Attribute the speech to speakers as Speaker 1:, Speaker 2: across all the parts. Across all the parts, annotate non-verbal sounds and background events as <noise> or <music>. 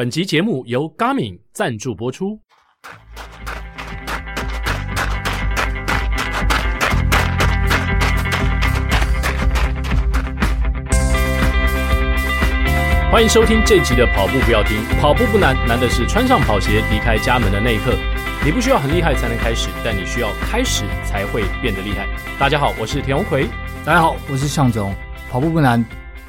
Speaker 1: 本集节目由 Garmin 赞助播出。欢迎收听这集的跑步不要听，跑步不难，难的是穿上跑鞋离开家门的那一刻。你不需要很厉害才能开始，但你需要开始才会变得厉害。大家好，我是田鸿魁。
Speaker 2: 大家好，我是向总。跑步不难，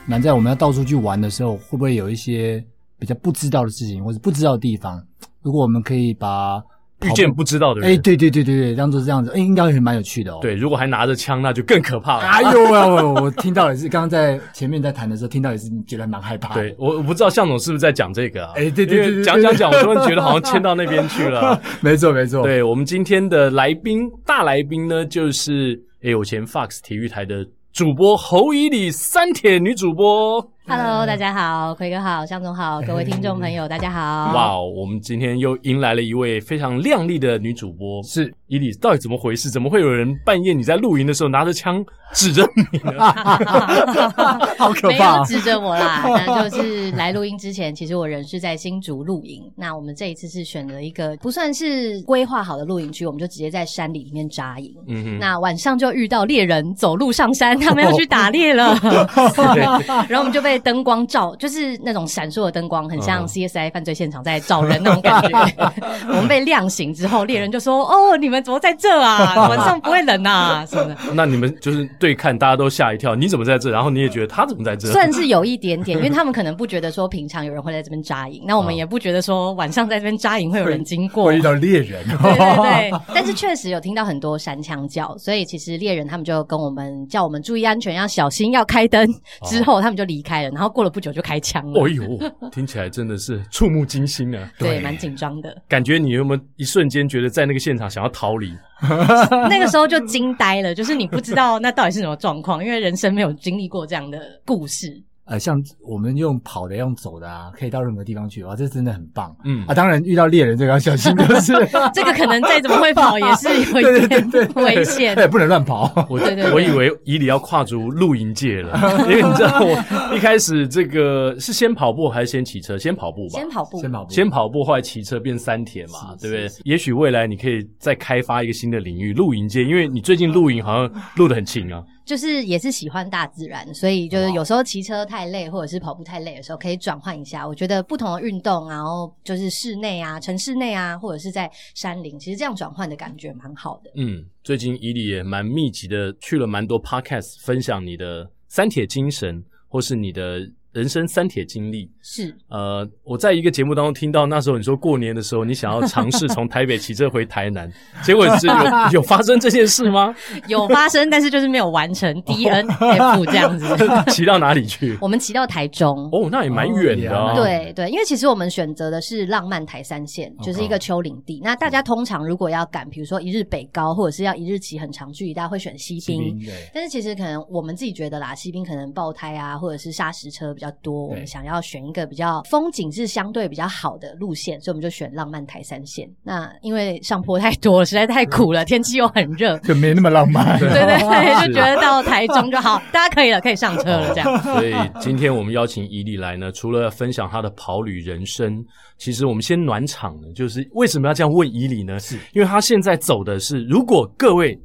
Speaker 2: 难在我们要到处去玩的时候，会不会有一些比较不知道的事情，或者不知道的地方？如果我们可以把
Speaker 1: 遇见不知道的人，
Speaker 2: 哎，对对对对对，当做这样子，哎，应该会蛮有趣的哦。
Speaker 1: 对，如果还拿着枪，那就更可怕了。
Speaker 2: 哎呦我，<laughs> 我听到也是，刚刚在前面在谈的时候，听到也是觉得蛮害怕的。
Speaker 1: 对，我我不知道向总是不是在讲这个啊？
Speaker 2: 哎，对对对，对，
Speaker 1: 讲讲讲，我突然觉得好像牵到那边去了。<laughs>
Speaker 2: 没错没错，
Speaker 1: 对，我们今天的来宾大来宾呢，就是哎，我前 Fox 体育台的主播侯以里，三铁女主播。
Speaker 3: Hello，大家好，奎哥好，向总好，各位听众朋友，<laughs> 大家好。
Speaker 1: 哇哦，我们今天又迎来了一位非常靓丽的女主播，
Speaker 2: 是
Speaker 1: 伊丽，到底怎么回事？怎么会有人半夜你在露营的时候拿着枪指着你呢？<laughs>
Speaker 2: 好可怕！
Speaker 3: 没有指着我啦，<laughs> 那就是来录音之前，其实我人是在新竹露营。那我们这一次是选了一个不算是规划好的露营区，我们就直接在山里里面扎营。嗯哼。那晚上就遇到猎人走路上山，他们要去打猎了，然后我们就被。灯光照就是那种闪烁的灯光，很像 CSI 犯罪现场在找人那种感觉。<laughs> <laughs> 我们被亮醒之后，猎人就说：“哦，你们怎么在这啊？<laughs> 晚上不会冷啊？什么的？”
Speaker 1: 那你们就是对看，大家都吓一跳。你怎么在这？然后你也觉得他怎么在这？
Speaker 3: 算是有一点点，因为他们可能不觉得说平常有人会在这边扎营，那我们也不觉得说晚上在这边扎营会有人经过，
Speaker 2: 会遇到猎人。
Speaker 3: 对对对，但是确实有听到很多山羌叫，所以其实猎人他们就跟我们叫我们注意安全，要小心，要开灯。之后他们就离开了。然后过了不久就开枪了。
Speaker 1: 哎呦，听起来真的是触目惊心啊！<laughs>
Speaker 3: 对，蛮紧张的。
Speaker 1: 感觉你有没有一瞬间觉得在那个现场想要逃离？<laughs>
Speaker 3: 那个时候就惊呆了，就是你不知道那到底是什么状况，因为人生没有经历过这样的故事。
Speaker 2: 呃，像我们用跑的，用走的啊，可以到任何地方去，哇，这真的很棒。嗯啊，当然遇到猎人这个要小心，就是 <laughs>
Speaker 3: 这个可能再怎么会跑也是有一点危险，
Speaker 2: 对，不能乱跑。
Speaker 1: 我对对，我以为以里要跨足露营界了，因为你知道我一开始这个是先跑步还是先骑车？先跑步吧，
Speaker 3: 先跑步，
Speaker 2: 先跑步，
Speaker 1: 先跑步，后来骑车变三铁嘛，对不对？也许未来你可以再开发一个新的领域，露营界，因为你最近露营好像露的很勤啊。
Speaker 3: 就是也是喜欢大自然，所以就是有时候骑车太累，或者是跑步太累的时候，可以转换一下。我觉得不同的运动，然后就是室内啊、城市内啊，或者是在山林，其实这样转换的感觉蛮好的。
Speaker 1: 嗯，最近伊里也蛮密集的去了蛮多 podcast 分享你的三铁精神，或是你的。人生三铁经历
Speaker 3: 是
Speaker 1: 呃，我在一个节目当中听到，那时候你说过年的时候你想要尝试从台北骑车回台南，结果是有 <laughs> 有发生这件事吗？
Speaker 3: 有发生，但是就是没有完成 DNF 这样子。<laughs>
Speaker 1: 骑到哪里去？
Speaker 3: 我们骑到台中
Speaker 1: 哦，那也蛮远的啊。
Speaker 3: 对对，因为其实我们选择的是浪漫台三线，就是一个丘陵地。那大家通常如果要赶，比如说一日北高，或者是要一日骑很长距离，大家会选西滨。但是其实可能我们自己觉得啦，西滨可能爆胎啊，或者是砂石车。比较多，我们想要选一个比较风景是相对比较好的路线，所以我们就选浪漫台三线。那因为上坡太多了，实在太苦了，天气又很热，
Speaker 2: 就没那么浪漫。<laughs>
Speaker 3: 对对对，就觉得到台中就好，大家可以了，可以上车了这样。
Speaker 1: 所以今天我们邀请伊里来呢，除了分享他的跑旅人生，其实我们先暖场呢，就是为什么要这样问伊里呢？是因为他现在走的是，如果各位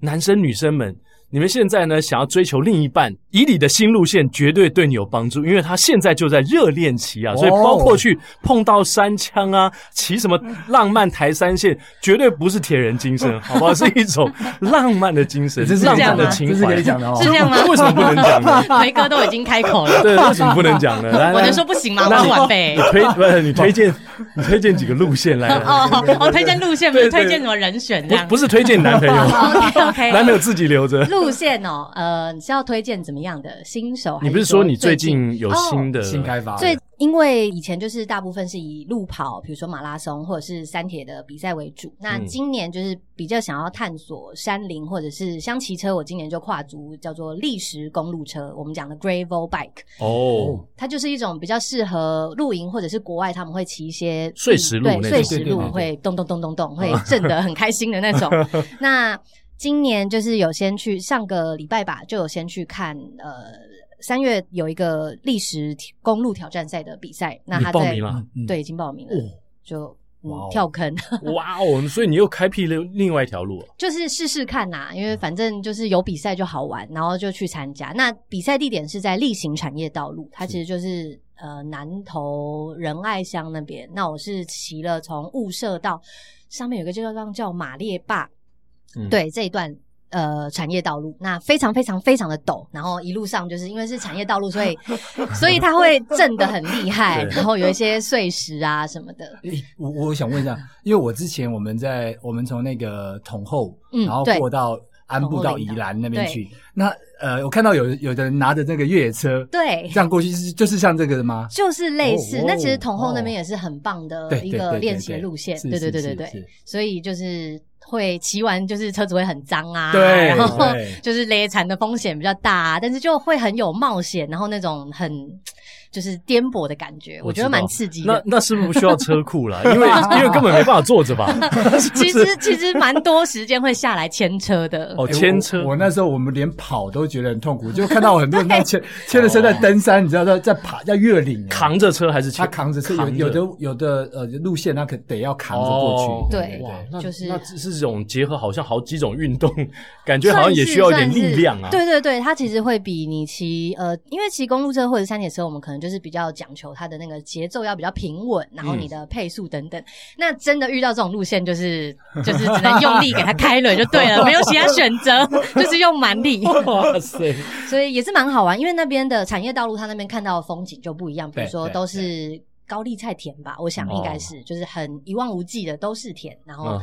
Speaker 1: 男生女生们。你们现在呢，想要追求另一半，以你的新路线绝对对你有帮助，因为他现在就在热恋期啊，所以包括去碰到山枪啊，骑什么浪漫台山线，绝对不是铁人精神，<laughs> 好不好？是一种浪漫的精神，这是浪漫的情怀。
Speaker 2: 可以讲的哦，
Speaker 3: 是这样吗？
Speaker 1: 为什么不能讲呢？<laughs>
Speaker 3: 魁哥都已经开口了，
Speaker 1: 对，为什么不能讲呢？来，
Speaker 3: 我能说不行吗？我晚辈，
Speaker 1: 你推不是你推荐，你推荐几个路线来？<laughs>
Speaker 3: 哦我，推荐路线不是推荐什么人选这样？
Speaker 1: 不是推荐男朋友
Speaker 3: ，OK OK，
Speaker 1: 男朋友自己留着。
Speaker 3: 路线哦，呃，你是要推荐怎么样的新手？
Speaker 1: 你不是说你最近有新的
Speaker 2: 新开发？
Speaker 3: 最因为以前就是大部分是以路跑，比如说马拉松或者是山铁的比赛为主。那今年就是比较想要探索山林或者是像骑车，我今年就跨足叫做砾石公路车，我们讲的 gravel bike。
Speaker 1: 哦，
Speaker 3: 它就是一种比较适合露营或者是国外他们会骑一些
Speaker 1: 碎石路，
Speaker 3: 对，碎石路会咚咚咚咚咚会震得很开心的那种。<laughs> 那今年就是有先去上个礼拜吧，就有先去看呃三月有一个历史公路挑战赛的比赛，那他在
Speaker 1: 报名了，
Speaker 3: 对，已经报名了，哦、就。跳坑，
Speaker 1: 哇哦！所以你又开辟了另外一条路，
Speaker 3: 就是试试看呐，因为反正就是有比赛就好玩，然后就去参加。那比赛地点是在例行产业道路，它其实就是，是呃南投仁爱乡那边。那我是骑了从雾社到上面有个地方叫马列坝，嗯、对这一段。呃，产业道路那非常非常非常的陡，然后一路上就是因为是产业道路，所以 <laughs> 所以它会震得很厉害，然后有一些碎石啊什么的。
Speaker 2: 欸、我我想问一下，因为我之前我们在我们从那个统后，然后过到安部到宜兰那边去，那呃，我看到有有的人拿着那个越野车，
Speaker 3: 对，
Speaker 2: 这样过去是就是像这个的吗？
Speaker 3: 就是类似。哦、那其实统后那边也是很棒的一个练习的路线，对对对对对，所以就是。会骑完就是车子会很脏啊，
Speaker 2: 对，
Speaker 3: 然后就是勒残的风险比较大啊，但是就会很有冒险，然后那种很。就是颠簸的感觉，我，我觉得蛮刺激的。
Speaker 1: 那那是不是需要车库啦？因为 <laughs> 因为根本没办法坐着吧？<laughs>
Speaker 3: 其实其实蛮多时间会下来牵车的。
Speaker 1: 哦，牵车、欸我。我那时候我们连跑都觉得很痛苦，就看到很多人在牵牵着车在登山，你知道在在爬在越岭，扛着车还是
Speaker 2: 他扛着车？有有的有的呃路线他可得要扛着过去。
Speaker 3: 哦、对，哇，
Speaker 1: 那
Speaker 3: 就是
Speaker 1: 那这是这种结合，好像好几种运动，感觉好像也需要一点力量啊。
Speaker 3: 对对对，它其实会比你骑呃，因为骑公路车或者山铁车，我们可能就是比较讲求。它的那个节奏要比较平稳，然后你的配速等等。嗯、那真的遇到这种路线，就是就是只能用力给它开轮就对了，没有其他选择，就是用蛮力。<laughs> 哇塞！所以也是蛮好玩，因为那边的产业道路，它那边看到的风景就不一样。比如说都是高丽菜田吧，我想应该是，就是很一望无际的都是田，然后。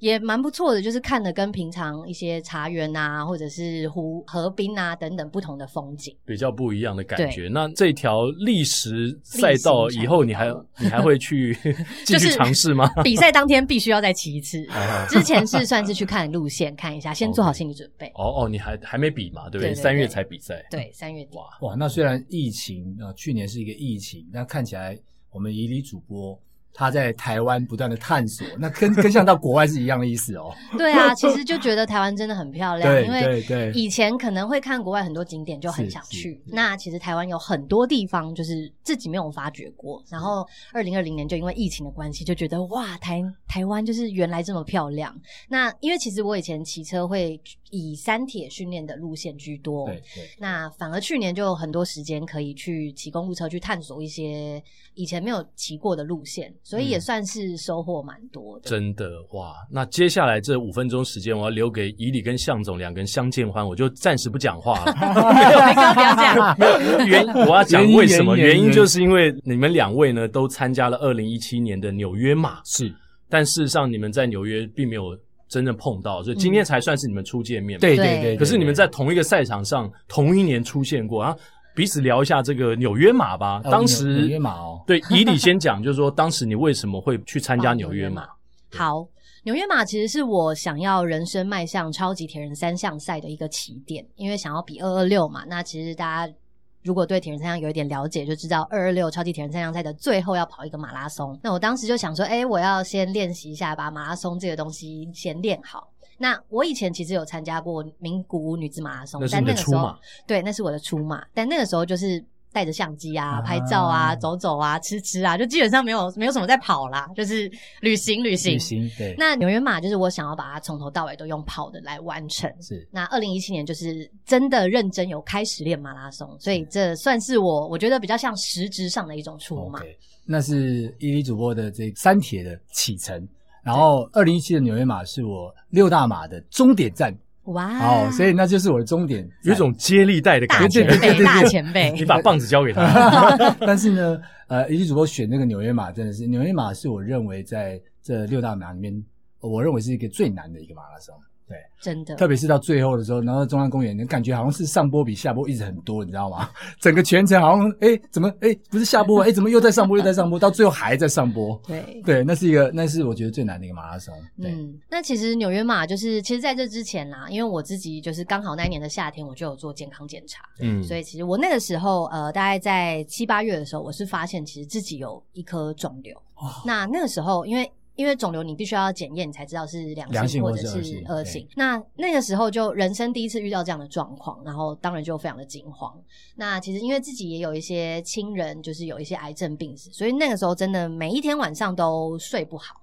Speaker 3: 也蛮不错的，就是看的跟平常一些茶园啊，或者是湖河滨啊等等不同的风景，
Speaker 1: 比较不一样的感觉。那这条历史赛道以后，你还你还会去 <laughs> 继续尝试吗？<laughs>
Speaker 3: 比赛当天必须要再骑一次。之前是算是去看路线看一下，先做好心理准备。
Speaker 1: 哦哦，你还还没比嘛？对不对？三月才比赛。
Speaker 3: 对，三月底。
Speaker 2: 哇哇，那虽然疫情啊，去年是一个疫情，那看起来我们以理主播。他在台湾不断的探索，那跟跟像到国外是一样的意思哦。<laughs>
Speaker 3: 对啊，其实就觉得台湾真的很漂亮，因为以前可能会看国外很多景点就很想去，那其实台湾有很多地方就是自己没有发掘过。然后二零二零年就因为疫情的关系，就觉得哇，台台湾就是原来这么漂亮。那因为其实我以前骑车会以山铁训练的路线居多，对对。那反而去年就有很多时间可以去骑公路车去探索一些以前没有骑过的路线。所以也算是收获蛮多的，
Speaker 1: 嗯，真的哇！那接下来这五分钟时间，我要留给以理跟向总两个人相见欢，我就暂时不讲话了。<laughs>
Speaker 3: 没有，不要这样。<laughs>
Speaker 1: 原因我要讲为什么？原因就是因为你们两位呢都参加了二零一七年的纽约马，
Speaker 2: 是，
Speaker 1: 但事实上你们在纽约并没有真正碰到，所以今天才算是你们初见面。
Speaker 2: 对对对。
Speaker 1: 可是你们在同一个赛场上，同一年出现过啊。彼此聊一下这个纽约马吧。当时纽约马哦，对，以你先讲，就是说当时你为什么会去参加纽约马？
Speaker 3: 好，纽约马其实是我想要人生迈向超级铁人三项赛的一个起点，因为想要比二二六嘛。那其实大家如果对铁人三项有一点了解，就知道二二六超级铁人三项赛的最后要跑一个马拉松。那我当时就想说，哎，我要先练习一下，把马拉松这个东西先练好。那我以前其实有参加过名古屋女子马拉松，但那个时候对，那是我的初马，但那个时候就是带着相机啊，拍照啊，走走啊，吃吃啊，就基本上没有没有什么在跑啦，就是旅行旅行。
Speaker 2: 旅行对。
Speaker 3: 那纽约马就是我想要把它从头到尾都用跑的来完成。是。那二零一七年就是真的认真有开始练马拉松，所以这算是我我觉得比较像实质上的一种出马。
Speaker 2: Okay. 那是以理主播的这三铁的启程。然后，二零一七的纽约马是我六大马的终点站。哇！哦，所以那就是我的终点，
Speaker 1: 有一种接力带的感觉。
Speaker 3: 大前辈，大前辈，
Speaker 1: 你把棒子交给他。<laughs>
Speaker 2: 但是呢，呃，以理主播选那个纽约马真的是，纽约马是我认为在这六大马里面，我认为是一个最难的一个马拉松。对，
Speaker 3: 真的，
Speaker 2: 特别是到最后的时候，然后中央公园，你感觉好像是上坡比下坡一直很多，你知道吗？<laughs> 整个全程好像，哎，怎么，哎，不是下坡，<laughs> 哎，怎么又在上坡，又在上坡，到最后还在上坡。
Speaker 3: 对，
Speaker 2: 对，那是一个，那是我觉得最难的一个马拉松。對，
Speaker 3: 嗯，那其实纽约马就是，其实在这之前啦，因为我自己就是刚好那一年的夏天，我就有做健康检查，嗯，所以其实我那个时候，呃，大概在七八月的时候，我是发现其实自己有一颗肿瘤。哦，那那个时候，因为因为肿瘤你必须要检验，你才知道是良性或者是恶性。那那个时候就人生第一次遇到这样的状况，然后当然就非常的惊慌。那其实因为自己也有一些亲人就是有一些癌症病史，所以那个时候真的每一天晚上都睡不好。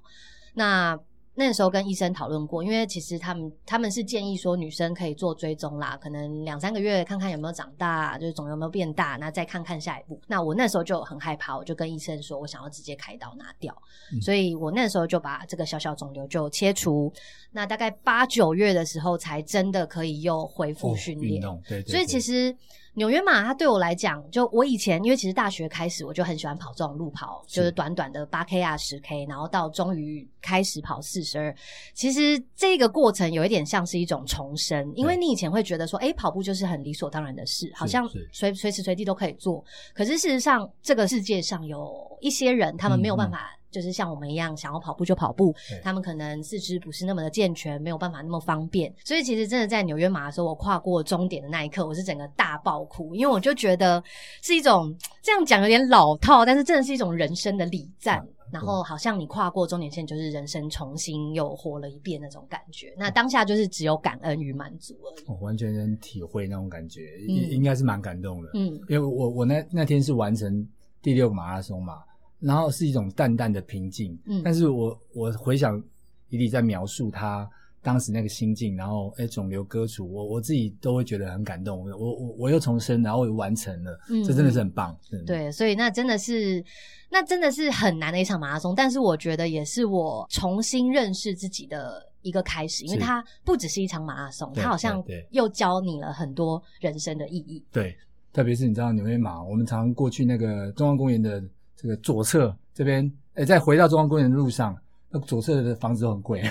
Speaker 3: 那那个时候跟医生讨论过，因为其实他们他们是建议说女生可以做追踪啦，可能两三个月看看有没有长大，就是肿瘤有没有变大，那再看看下一步。那我那时候就很害怕，我就跟医生说我想要直接开刀拿掉，嗯、所以我那时候就把这个小小肿瘤就切除。那大概八九月的时候才真的可以又恢复训练。哦、对，对，对，所以其实。纽约马，它对我来讲，就我以前，因为其实大学开始我就很喜欢跑这种路跑，就是短短的八 K 啊、十 K，然后到终于开始跑四十二。其实这个过程有一点像是一种重生，因为你以前会觉得说，哎，跑步就是很理所当然的事，好像随随时随地都可以做。可是事实上，这个世界上有一些人，他们没有办法。就是像我们一样，想要跑步就跑步，他们可能四肢不是那么的健全，没有办法那么方便。所以其实真的在纽约马的时候，我跨过终点的那一刻，我是整个大爆哭，因为我就觉得是一种这样讲有点老套，但是真的是一种人生的礼赞。然后好像你跨过终点线，就是人生重新又活了一遍那种感觉。那当下就是只有感恩与满足而已。
Speaker 2: 我完全能体会那种感觉，应应该是蛮感动的。嗯，因为我我那那天是完成第六个马拉松嘛。然后是一种淡淡的平静，嗯，但是我我回想伊俐在描述他当时那个心境，然后哎肿瘤割除，我我自己都会觉得很感动。我我我又重生，然后又完成了，嗯，这真的是很棒。
Speaker 3: 对，所以那真的是那真的是很难的一场马拉松，但是我觉得也是我重新认识自己的一个开始，因为它不只是一场马拉松，它好像又教你了很多人生的意义。
Speaker 2: 对，特别是你知道纽约马，我们常过去那个中央公园的。这个左侧这边，诶，在回到中央公园的路上。那左侧的房子都很贵，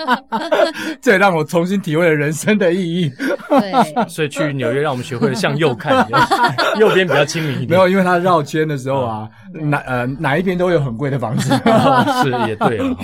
Speaker 2: <laughs> 这也让我重新体会了人生的意义。<laughs>
Speaker 3: 对，<laughs>
Speaker 1: 所以去纽约让我们学会了向右看，右边比较亲民一点。
Speaker 2: 没有，因为它绕圈的时候啊，哪呃哪一边都有很贵的房子。
Speaker 1: 是，也对了。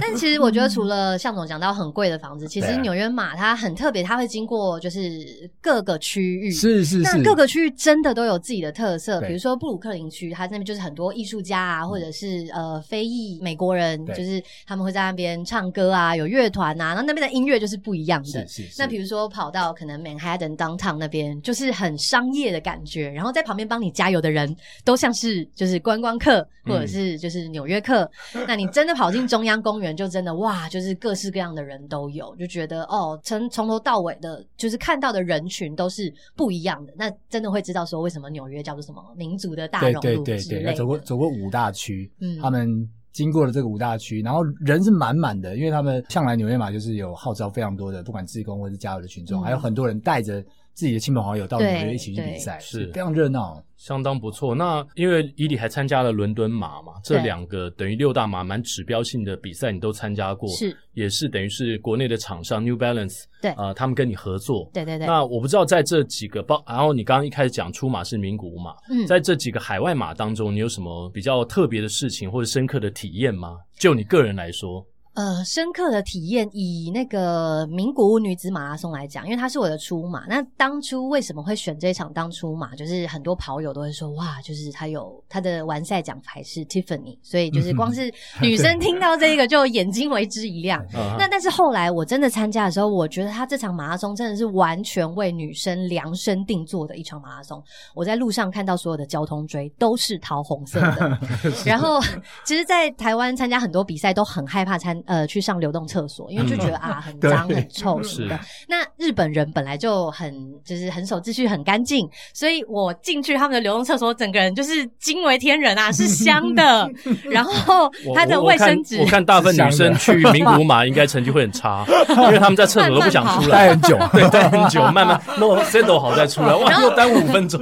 Speaker 3: 但其实我觉得，除了向总讲到很贵的房子，其实纽约马它很特别，它会经过就是各个区域。
Speaker 2: 是是是。
Speaker 3: 那各个区域真的都有自己的特色，比如说布鲁克林区，它那边就是很多艺术家啊，或者是呃非裔美国人。就是他们会在那边唱歌啊，有乐团啊，然后那边的音乐就是不一样的。是是是。那比如说跑到可能 Manhattan Downtown 那边，就是很商业的感觉，然后在旁边帮你加油的人都像是就是观光客或者是就是纽约客。嗯、那你真的跑进中央公园，就真的哇，就是各式各样的人都有，就觉得哦，从从头到尾的，就是看到的人群都是不一样的。那真的会知道说为什么纽约叫做什么民族的大熔炉之类的。对对对对，走过走过五大区，嗯，他们。经过了这个五大区，然后人是满满的，因为他们向来纽约马就是有号召非常多的，不管自工或是加油的群众，嗯、还有很多人带着。自己的亲朋好友到纽约一起去比赛，是。非常热闹，
Speaker 1: 相当不错。那因为伊里还参加了伦敦马嘛，这两个等于六大马蛮指标性的比赛，你都参加过，是。也是等于是国内的厂商 New Balance，对。啊、呃，他们跟你合作，对对对。那我不知道在这几个包，然后你刚刚一开始讲出马是名古屋马，嗯，在这几个海外马当中，你有什么比较特别的事情或者深刻的体验吗？就你个人来说。
Speaker 3: 呃，深刻的体验，以那个名古屋女子马拉松来讲，因为它是我的初马。那当初为什么会选这一场当初马？就是很多跑友都会说，哇，就是它有它的完赛奖牌是 Tiffany，所以就是光是女生听到这个就眼睛为之一亮。那但是后来我真的参加的时候，我觉得它这场马拉松真的是完全为女生量身定做的一场马拉松。我在路上看到所有的交通锥都是桃红色的，<laughs> 然后其实，在台湾参加很多比赛都很害怕参。呃，去上流动厕所，因为就觉得啊，<laughs> 很脏、很臭什么的。那日本人本来就很就是很守秩序、很干净，所以我进去他们的流动厕所，整个人就是惊为天人啊，<laughs> 是香的。<laughs> 然后他的卫生纸，
Speaker 1: 我看大部分女生去名古屋马应该成绩会很差，因为他们在厕所都不想出来，
Speaker 2: 待很久，
Speaker 1: 对，待很久，慢慢弄 settle 好再出来，哇，又耽误五分钟。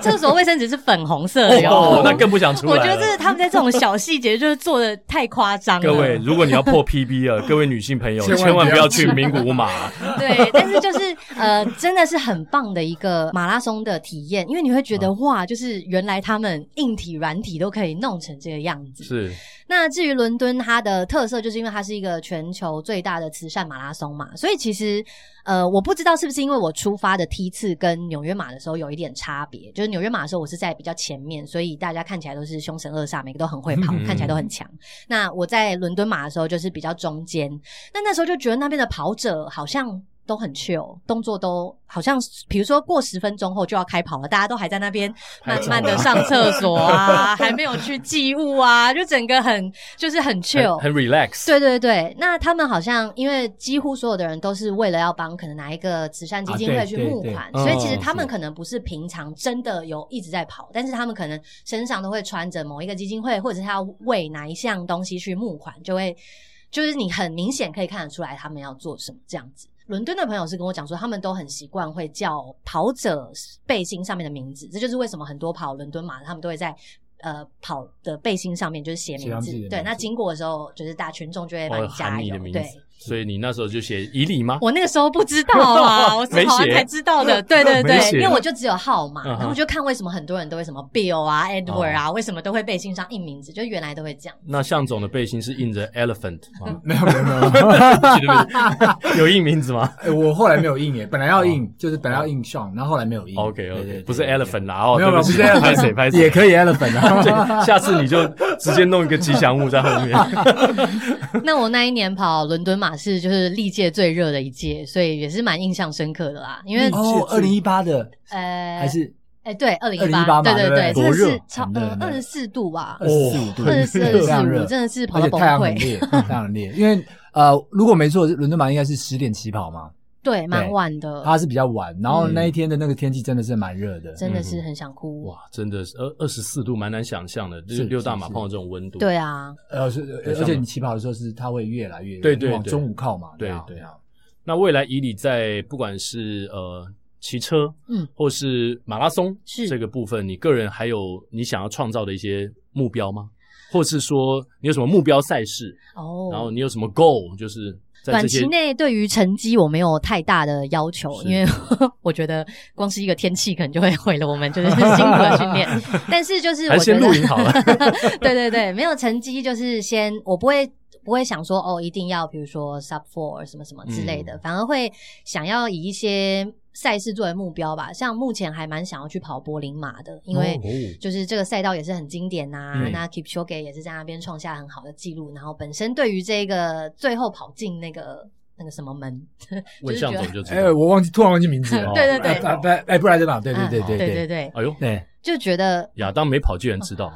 Speaker 3: 厕所卫生纸是粉红色的
Speaker 1: 哦，那更不想出来。
Speaker 3: 我觉得这是他们在这种小细节就是做的太夸张了。
Speaker 1: 各位，如果你要破。PB 了，各位女性朋友，千万不要去名古屋马。<laughs>
Speaker 3: 对，但是就是呃，真的是很棒的一个马拉松的体验，因为你会觉得、哦、哇，就是原来他们硬体软体都可以弄成这个样子。
Speaker 1: 是。
Speaker 3: 那至于伦敦，它的特色就是因为它是一个全球最大的慈善马拉松嘛，所以其实呃，我不知道是不是因为我出发的梯次跟纽约马的时候有一点差别，就是纽约马的时候我是在比较前面，所以大家看起来都是凶神恶煞，每个都很会跑，看起来都很强。那我在伦敦马的时候就是比较中间，那那时候就觉得那边的跑者好像。都很 chill，动作都好像，比如说过十分钟后就要开跑了，大家都还在那边慢慢的上厕所啊，<laughs> 还没有去寄物啊，就整个很就是很 chill，
Speaker 1: 很，很 relax。
Speaker 3: 对对对，那他们好像因为几乎所有的人都是为了要帮可能哪一个慈善基金会去募款，啊、所以其实他们可能不是平常真的有一直在跑，但是他们可能身上都会穿着某一个基金会，或者是他要为哪一项东西去募款，就会就是你很明显可以看得出来他们要做什么这样子。伦敦的朋友是跟我讲说，他们都很习惯会叫跑者背心上面的名字，这就是为什么很多跑伦敦马的他们都会在呃跑的背心上面就是写名字。名字对，那经过的时候，就是大群众就会帮你加油。对。
Speaker 1: 所以你那时候就写以里吗？
Speaker 3: 我那个时候不知道啊，<laughs> 我是跑完才知道的。<laughs> 对对对，因为我就只有号码，然后就看为什么很多人都会什么 Bill 啊、Edward 啊，为什么都会背心上印名字，就原来都会这样。
Speaker 1: 那向总的背心是印着 Elephant 吗？
Speaker 2: 没有没有没
Speaker 1: 有，<laughs> 有印名字吗？
Speaker 2: 我后来没有印耶，本来要印，就是本来要印 Sean，然后后来没有印。
Speaker 1: OK OK，不是 Elephant 啦，哦，
Speaker 2: 没有没有，不是
Speaker 1: Elephant，
Speaker 2: 也可以 Elephant 啊。
Speaker 1: 下次你就直接弄一个吉祥物在后面。<laughs>
Speaker 3: 那我那一年跑伦敦马是就是历届最热的一届，所以也是蛮印象深刻的啦。因为
Speaker 2: 哦，二零一八的，呃，还是
Speaker 3: 哎，对，二零一八，对对对，真的是超呃二十四度吧，
Speaker 2: 二十四五度，
Speaker 3: 二十四二十四五，真的是跑到崩溃，太阳很烈，
Speaker 2: 太阳很烈。因为呃，如果没错，伦敦马应该是十点起跑嘛。
Speaker 3: 对，蛮晚的。
Speaker 2: 它是比较晚，然后那一天的那个天气真的是蛮热的，
Speaker 3: 真的是很想哭。
Speaker 1: 哇，真的是二二十四度，蛮难想象的。就是六大马碰到这种温度。
Speaker 3: 对啊，
Speaker 2: 呃，而且你起跑的时候是它会越来越对对往中午靠嘛。
Speaker 1: 对对啊。那未来以你在不管是呃骑车，嗯，或是马拉松是这个部分，你个人还有你想要创造的一些目标吗？或是说你有什么目标赛事？哦，然后你有什么 goal？就是。
Speaker 3: 短期内对于成绩我没有太大的要求，因为我觉得光是一个天气可能就会毁了我们就是辛苦的训练。<laughs> 但是就是我觉得。<laughs> 对对对，没有成绩就是先，我不会不会想说哦，一定要比如说 sub four 什么什么之类的，嗯、反而会想要以一些。赛事作为目标吧，像目前还蛮想要去跑柏林马的，因为就是这个赛道也是很经典呐、啊。哦、那 Kipchoge 也是在那边创下很好的记录，然后本身对于这个最后跑进那个那个什么门，
Speaker 1: 问象总就知道。
Speaker 2: 哎，我忘记突然忘记名字了。<laughs>
Speaker 3: 对对对，
Speaker 2: 哎，布莱德马，对对对对
Speaker 3: 对对对。
Speaker 1: 哎呦，对，
Speaker 3: 就觉得 <laughs>
Speaker 1: 亚当没跑，居然知道。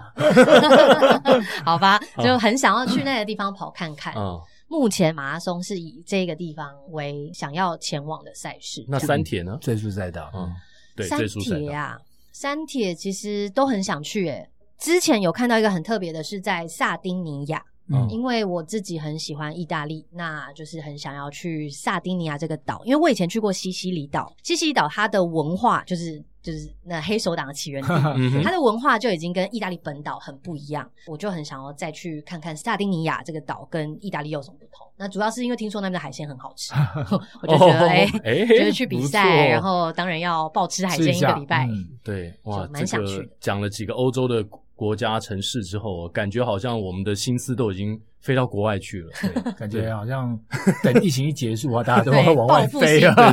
Speaker 1: <laughs>
Speaker 3: 好吧，就很想要去那个地方跑看看。嗯。目前马拉松是以这个地方为想要前往的赛事。
Speaker 1: 那三铁呢？
Speaker 2: 最速赛道，
Speaker 1: 嗯，对，
Speaker 3: 三铁啊，三铁其实都很想去诶。之前有看到一个很特别的，是在萨丁尼亚，嗯，因为我自己很喜欢意大利，那就是很想要去萨丁尼亚这个岛，因为我以前去过西西里岛，西西里岛它的文化就是。就是那黑手党的起源地，<laughs> 它的文化就已经跟意大利本岛很不一样。我就很想要再去看看萨丁尼亚这个岛跟意大利有什么不同。那主要是因为听说那边的海鲜很好吃，<laughs> 我就觉得哎，就是去比赛，然后当然要暴吃海鲜一个礼拜。
Speaker 1: 对，哇，蛮想去。讲了几个欧洲的国家城市之后，感觉好像我们的心思都已经。飞到国外去了，
Speaker 2: 对，感觉好像等疫情一结束啊，大家都会往外飞啊。
Speaker 3: 对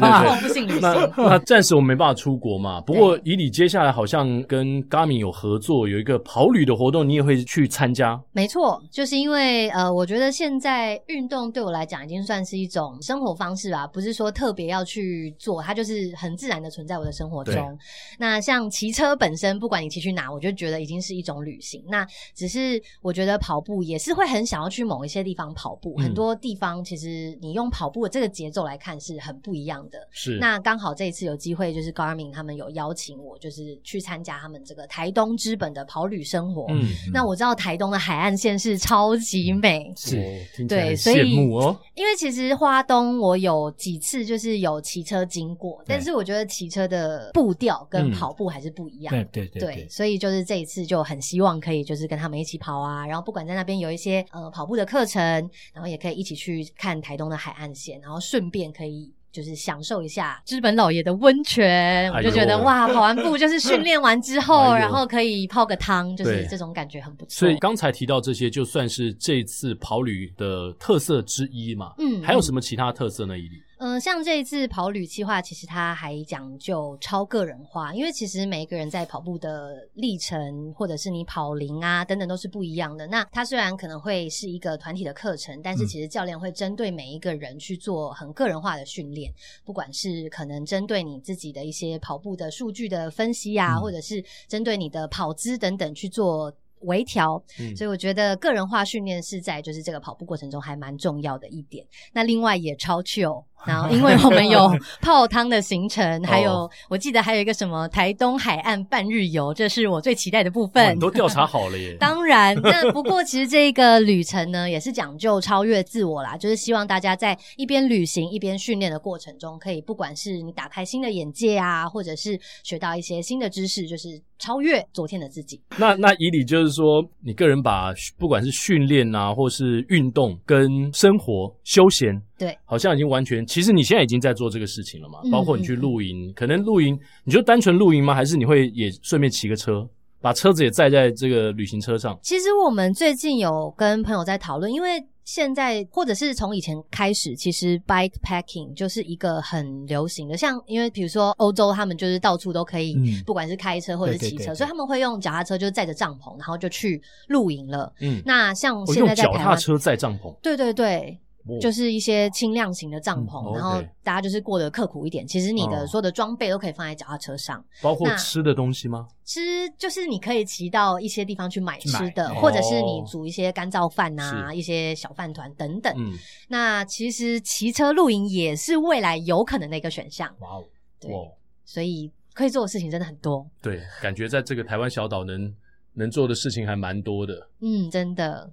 Speaker 3: 对对，
Speaker 1: 那那暂时我们没办法出国嘛。不过以你接下来好像跟 Garmin 有合作，有一个跑旅的活动，你也会去参加。
Speaker 3: 没错，就是因为呃，我觉得现在运动对我来讲已经算是一种生活方式吧，不是说特别要去做，它就是很自然的存在我的生活中。那像骑车本身，不管你骑去哪，我就觉得已经是一种旅行。那只是我觉得跑步也是会很想要去。某一些地方跑步，很多地方其实你用跑步的这个节奏来看是很不一样的。
Speaker 1: 是，
Speaker 3: 那刚好这一次有机会，就是 Garmin 他们有邀请我，就是去参加他们这个台东之本的跑旅生活。嗯，那我知道台东的海岸线是超级美，
Speaker 1: 是，
Speaker 3: 对，所以因为其实花东我有几次就是有骑车经过，但是我觉得骑车的步调跟跑步还是不一样。
Speaker 2: 对对对，对，
Speaker 3: 所以就是这一次就很希望可以就是跟他们一起跑啊，然后不管在那边有一些呃跑步。的课程，然后也可以一起去看台东的海岸线，然后顺便可以就是享受一下知本老爷的温泉。哎、我就觉得哇，跑完步就是训练完之后，哎、然后可以泡个汤，就是这种感觉很不错。
Speaker 1: 所以刚才提到这些，就算是这次跑旅的特色之一嘛。嗯，还有什么其他特色呢？
Speaker 3: 嗯、呃，像这一次跑旅计划，其实它还讲究超个人化，因为其实每一个人在跑步的历程，或者是你跑龄啊等等都是不一样的。那它虽然可能会是一个团体的课程，但是其实教练会针对每一个人去做很个人化的训练，不管是可能针对你自己的一些跑步的数据的分析啊，嗯、或者是针对你的跑姿等等去做。微调，所以我觉得个人化训练是在就是这个跑步过程中还蛮重要的一点。那另外也超 chill。<laughs> 然后，因为我们有泡汤的行程，<laughs> 还有我记得还有一个什么台东海岸半日游，这是我最期待的部分。
Speaker 1: 你都调查好了耶！<laughs>
Speaker 3: 当然，那不过其实这个旅程呢，也是讲究超越自我啦，就是希望大家在一边旅行一边训练的过程中，可以不管是你打开新的眼界啊，或者是学到一些新的知识，就是超越昨天的自己。
Speaker 1: 那那以你就是说，你个人把不管是训练啊，或是运动跟生活休闲。
Speaker 3: 对，
Speaker 1: 好像已经完全。其实你现在已经在做这个事情了嘛？包括你去露营，嗯、可能露营，你就单纯露营吗？还是你会也顺便骑个车，把车子也载在这个旅行车上？
Speaker 3: 其实我们最近有跟朋友在讨论，因为现在或者是从以前开始，其实 bike packing 就是一个很流行的。像因为比如说欧洲，他们就是到处都可以，嗯、不管是开车或者是骑车，对对对对，所以他们会用脚踏车，就是载着帐篷，然后就去露营了。嗯，那像现在在台湾，
Speaker 1: 用脚踏车载帐篷，
Speaker 3: 对对对。就是一些轻量型的帐篷，嗯、然后大家就是过得刻苦一点。其实你的所有的装备都可以放在脚踏车上，
Speaker 1: 包括吃的东西吗？
Speaker 3: 吃就是你可以骑到一些地方去买吃的，买或者是你煮一些干燥饭啊，一些小饭团等等。嗯、那其实骑车露营也是未来有可能的一个选项。哇哦，对，所以可以做的事情真的很多。
Speaker 1: 对，感觉在这个台湾小岛能能做的事情还蛮多的。
Speaker 3: 嗯，真的。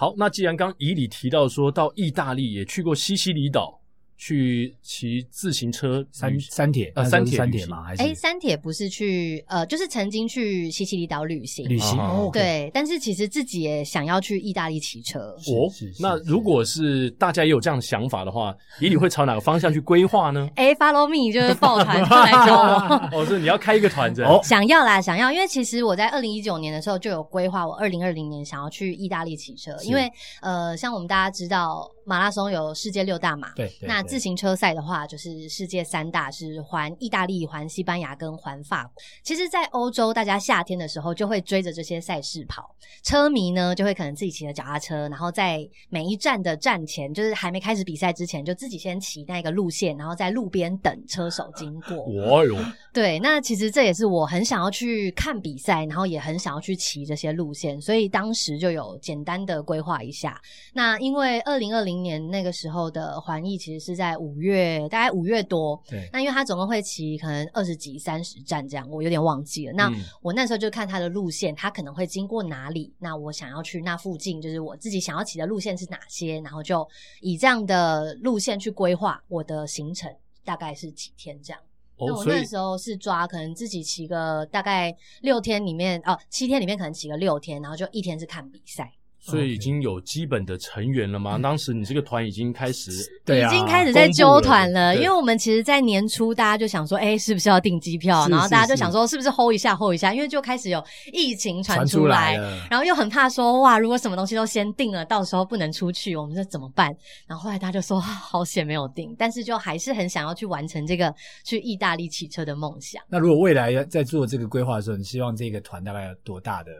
Speaker 1: 好，那既然刚以里提到说到意大利也去过西西里岛。去骑自行车
Speaker 2: 三三铁
Speaker 1: 呃三铁三铁
Speaker 2: 吗？
Speaker 3: 还是哎三铁不是去呃就是曾经去西西里岛旅行
Speaker 2: 旅行
Speaker 3: 哦对，但是其实自己也想要去意大利骑车哦。
Speaker 1: 那如果是大家也有这样的想法的话，以你会朝哪个方向去规划呢？<laughs>
Speaker 3: 哎，Follow me 就是抱团就来找我 <laughs>
Speaker 1: 哦，是你要开一个团子哦？<laughs>
Speaker 3: 想要啦，想要，因为其实我在二零一九年的时候就有规划，我二零二零年想要去意大利骑车，因为呃像我们大家知道马拉松有世界六大马，对，那。自行车赛的话，就是世界三大是环意大利、环西班牙跟环法国。其实，在欧洲，大家夏天的时候就会追着这些赛事跑。车迷呢，就会可能自己骑着脚踏车，然后在每一站的站前，就是还没开始比赛之前，就自己先骑那个路线，然后在路边等车手经过。哇哟！<laughs> 对，那其实这也是我很想要去看比赛，然后也很想要去骑这些路线，所以当时就有简单的规划一下。那因为二零二零年那个时候的环意其实是。在五月，大概五月多。对，那因为他总共会骑可能二十几、三十站这样，我有点忘记了。那我那时候就看他的路线，他可能会经过哪里？那我想要去那附近，就是我自己想要骑的路线是哪些？然后就以这样的路线去规划我的行程，大概是几天这样。哦，那我那时候是抓可能自己骑个大概六天里面哦，七天里面可能骑个六天，然后就一天是看比赛。
Speaker 1: 所以已经有基本的成员了吗？当时你这个团已经开始，
Speaker 3: 对啊，已经开始在揪团了。因为我们其实，在年初大家就想说，哎，是不是要订机票？然后大家就想说，是不是 hold 一下，hold 一下？因为就开始有疫情传出来，然后又很怕说，哇，如果什么东西都先订了，到时候不能出去，我们这怎么办？然后后来大家就说，好险没有订，但是就还是很想要去完成这个去意大利骑车的梦想。
Speaker 2: 那如果未来在做这个规划的时候，你希望这个团大概有多大的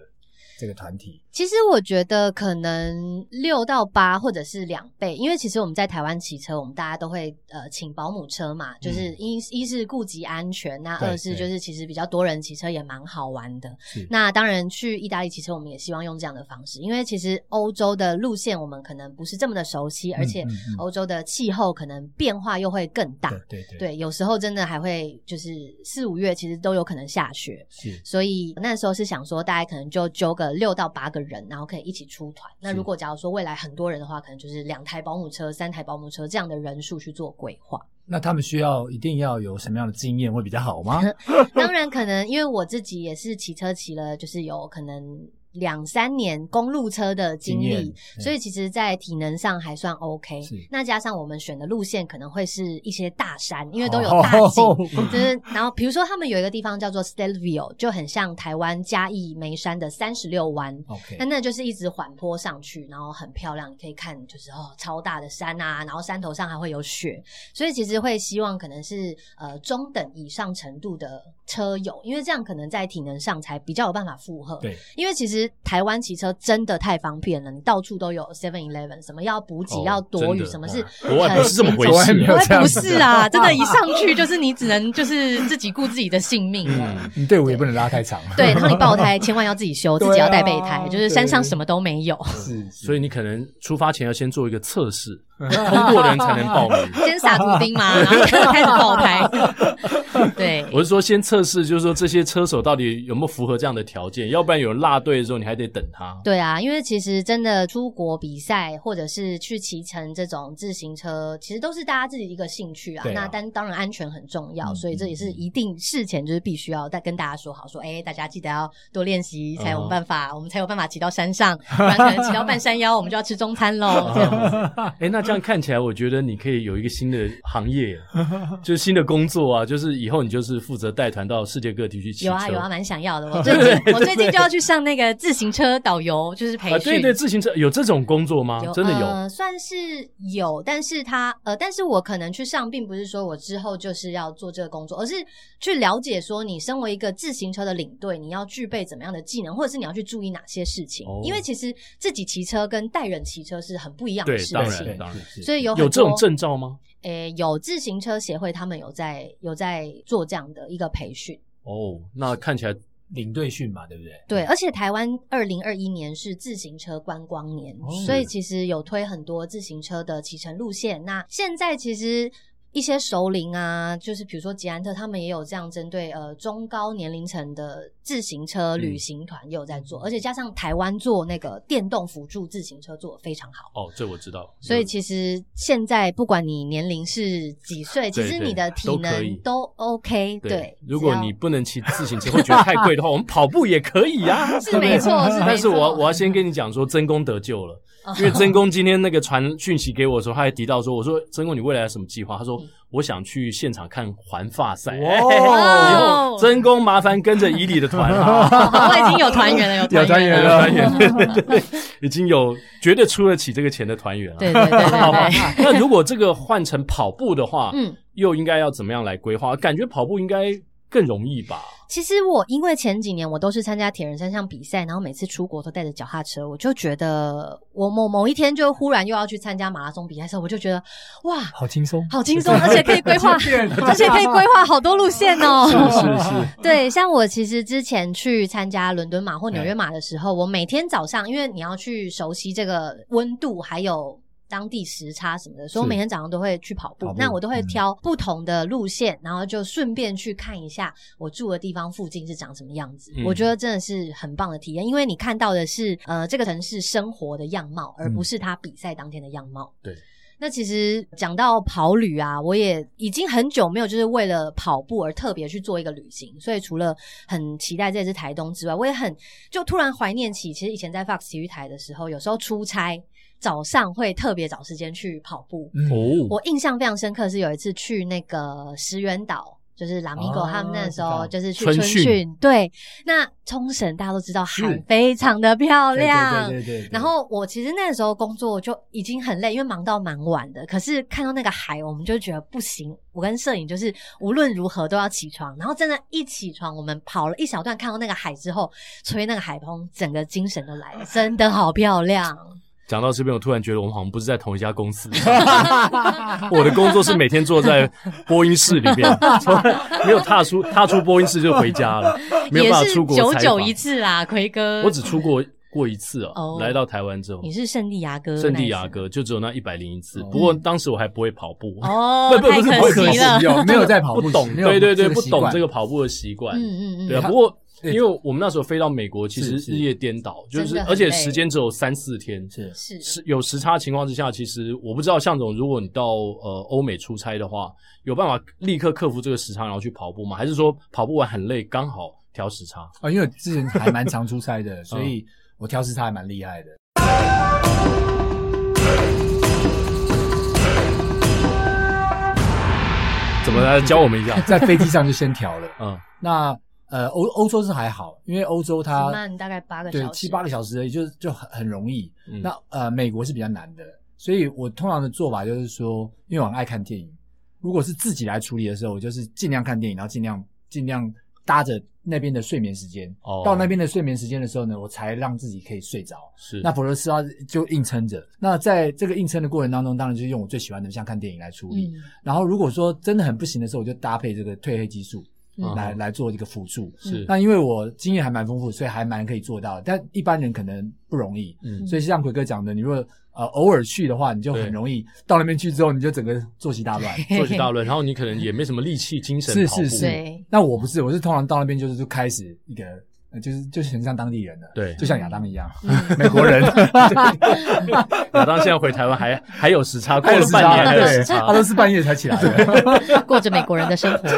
Speaker 2: 这个团体？
Speaker 3: 其实我觉得可能六到八或者是两倍，因为其实我们在台湾骑车，我们大家都会呃请保姆车嘛，就是一一是顾及安全，那二是就是其实比较多人骑车也蛮好玩的。那当然去意大利骑车，我们也希望用这样的方式，因为其实欧洲的路线我们可能不是这么的熟悉，而且欧洲的气候可能变化又会更大。对对对，有时候真的还会就是四五月其实都有可能下雪。是，所以那时候是想说，大家可能就揪个六到八个。人，然后可以一起出团。那如果假如说未来很多人的话，可能就是两台保姆车、三台保姆车这样的人数去做规划。
Speaker 2: 那他们需要一定要有什么样的经验会比较好吗？<laughs>
Speaker 3: 当然，可能因为我自己也是骑车骑了，就是有可能两三年公路车的经历，所以其实，在体能上还算 OK。那加上我们选的路线可能会是一些大山，因为都有大景，<laughs> 就是然后比如说他们有一个地方叫做 Stelvio，就很像台湾嘉义眉山的三十六弯。那那就是一直缓坡上去，然后很漂亮，你可以看就是哦超大的山啊，然后山头上还会有雪，所以其实会希望可能是呃中等以上程度的车友，因为这样可能在体能上才比较有办法负荷。对，因为其实。台湾骑车真的太方便了，你到处都有 Seven Eleven，什么要补给、要躲雨，什么是
Speaker 1: 国外不是这么回事，
Speaker 3: 国外不是啊，<laughs> 真的，一上去就是你只能就是自己顾自己的性命了。
Speaker 2: 你队伍也不能拉太长。
Speaker 3: 对，然后你爆胎千万要自己修，<laughs> 自己要带备胎，就是山上什么都没有。
Speaker 1: 是，所以你可能出发前要先做一个测试，<laughs> 通过的人才能报名。
Speaker 3: 先撒图钉嘛，然后开始爆胎。<laughs> 对，
Speaker 1: 我是说先测试，就是说这些车手到底有没有符合这样的条件，要不然有人落队的时候，你还得等他。
Speaker 3: 对啊，因为其实真的出国比赛，或者是去骑乘这种自行车，其实都是大家自己一个兴趣啊。那但当然安全很重要，所以这也是一定事前就是必须要再跟大家说好，说哎，大家记得要多练习，才有办法，我们才有办法骑到山上，不然可能骑到半山腰，我们就要吃中餐喽。<laughs> 这样子。
Speaker 1: 哎，那这样看起来，我觉得你可以有一个新的行业，就是新的工作啊，就是以后你就是负责带团到世界各地去骑车。
Speaker 3: 有啊有啊，蛮想要的。我 <laughs> 最近我最近就要去上那个自行车导游，就是培训。
Speaker 1: 对对，自行车有这种工作吗？真的有？
Speaker 3: 呃，算是有，但是他呃，但是我可能去上，并不是说我之后就是要做这个工作，而是去了解说，你身为一个自行车的领队，你要具备怎么样的技能，或者是你要去注意哪些事情？因为其实自己骑车跟带人骑车是很不一样的事情。对，当然，当然。所以有
Speaker 1: 有这种证照吗？
Speaker 3: 诶，有自行车协会，他们有在有在做这样的一个培训。
Speaker 1: 哦，那看起来
Speaker 2: 领队训嘛，对不对？
Speaker 3: 对，而且台湾二零二一年是自行车观光年，哦、所以其实有推很多自行车的骑乘路线。那现在其实。一些熟龄啊，就是比如说捷安特，他们也有这样针对呃中高年龄层的自行车旅行团也有在做，嗯、而且加上台湾做那个电动辅助自行车做的非常好。
Speaker 1: 哦，这我知道。
Speaker 3: 所以其实现在不管你年龄是几岁，其实你的体能都 OK 对。对，
Speaker 1: 如果你不能骑自行车会觉得太贵的话，我们跑步也可以啊。<laughs>
Speaker 3: 是没错，是没错。
Speaker 1: 但是我我要先跟你讲说，真功得救了。因为真 <laughs> 公今天那个传讯息给我的时候，他还提到说：“我说真公，你未来有什么计划？”他说：“我想去现场看环发赛。”哦，<laughs> 真公麻烦跟着以礼的团
Speaker 3: 啊！<laughs> 我已经有团员了，有团员了，
Speaker 1: 团员对对，已经有绝对出得起这个钱的团员了。
Speaker 3: 对对对对。
Speaker 1: 那如果这个换成跑步的话，嗯，又应该要怎么样来规划？感觉跑步应该。更容易吧？
Speaker 3: 其实我因为前几年我都是参加铁人三项比赛，然后每次出国都带着脚踏车，我就觉得我某某一天就忽然又要去参加马拉松比赛的时候，我就觉得哇，
Speaker 2: 好轻松，
Speaker 3: 好轻松，而且可以规划，而且可以规划好多路线哦。
Speaker 1: 是是是，<laughs>
Speaker 3: 对，像我其实之前去参加伦敦马或纽约马的时候，我每天早上，因为你要去熟悉这个温度，还有。当地时差什么的，所以我每天早上都会去跑步。跑步，那我都会挑不同的路线，嗯、然后就顺便去看一下我住的地方附近是长什么样子。嗯、我觉得真的是很棒的体验，因为你看到的是呃这个城市生活的样貌，而不是他比赛当天的样貌。
Speaker 1: 对、嗯。
Speaker 3: 那其实讲到跑旅啊，我也已经很久没有就是为了跑步而特别去做一个旅行。所以除了很期待这次台东之外，我也很就突然怀念起，其实以前在 Fox 体育台的时候，有时候出差。早上会特别找时间去跑步。哦，我印象非常深刻是有一次去那个石原岛，就是 Lamigo 他们那时候就是去春训。对，那冲绳大家都知道海非常的漂亮。对对对对。然后我其实那个时候工作就已经很累，因为忙到蛮晚的。可是看到那个海，我们就觉得不行。我跟摄影就是无论如何都要起床。然后真的，一起床，我们跑了一小段，看到那个海之后，吹那个海风，整个精神都来了，真的好漂亮。
Speaker 1: 讲到这边，我突然觉得我们好像不是在同一家公司。<laughs> 我的工作是每天坐在播音室里面，<laughs> 从来没有踏出踏出播音室就回家了，没有办法出国。
Speaker 3: 九九一次啦，奎哥。
Speaker 1: 我只出过过一次哦、喔，来到台湾之后。
Speaker 3: 你是圣地牙哥？
Speaker 1: 圣地牙哥就只有那一百零一次。不过当时我还不会跑步
Speaker 3: 哦，不不不是不可惜
Speaker 2: 了，没有在跑步，
Speaker 1: 不懂。对对对，不懂这个跑步的习惯。嗯嗯嗯。对啊，不过。因为我们那时候飞到美国，其实日夜颠倒，就是而且时间只有三四天，是是是有时差情况之下，其实我不知道向总，如果你到呃欧美出差的话，有办法立刻克服这个时差，然后去跑步吗？还是说跑步完很累，刚好调时差？
Speaker 2: 啊，因为之前还蛮常出差的，<laughs> 所以我调时差还蛮厉害的。
Speaker 1: 怎么来教我们一下？<laughs>
Speaker 2: 在飞机上就先调了。
Speaker 1: 嗯，
Speaker 2: 那呃欧欧洲是还好，因为欧洲它
Speaker 3: 慢大概八个小时，
Speaker 2: 对，七八个小时而已，就就很很容易。
Speaker 1: 嗯、
Speaker 2: 那呃美国是比较难的，所以我通常的做法就是说，因为我很爱看电影，如果是自己来处理的时候，我就是尽量看电影，然后尽量尽量。搭着那边的睡眠时间，oh. 到那边的睡眠时间的时候呢，我才让自己可以睡着。
Speaker 1: 是，
Speaker 2: 那否则是要就硬撑着。那在这个硬撑的过程当中，当然就是用我最喜欢的，像看电影来处理。嗯、然后如果说真的很不行的时候，我就搭配这个褪黑激素来、嗯、来做一个辅助。
Speaker 1: 是，
Speaker 2: 那因为我经验还蛮丰富，所以还蛮可以做到的。但一般人可能不容易。嗯，所以像奎哥讲的，你如果呃，偶尔去的话，你就很容易到那边去之后，你就整个作息大乱，<laughs>
Speaker 1: 作息大乱，然后你可能也没什么力气、精神跑步。
Speaker 2: 是是是。那我不是，我是通常到那边就是就开始一个，就是就是很像当地人的。
Speaker 1: 对，
Speaker 2: 就像亚当一样，美国人。<laughs> <laughs>
Speaker 1: 亚当现在回台湾还还有时差，过了半年还有时差，
Speaker 2: 他都是半夜才起来的，
Speaker 3: 过着美国人的生活。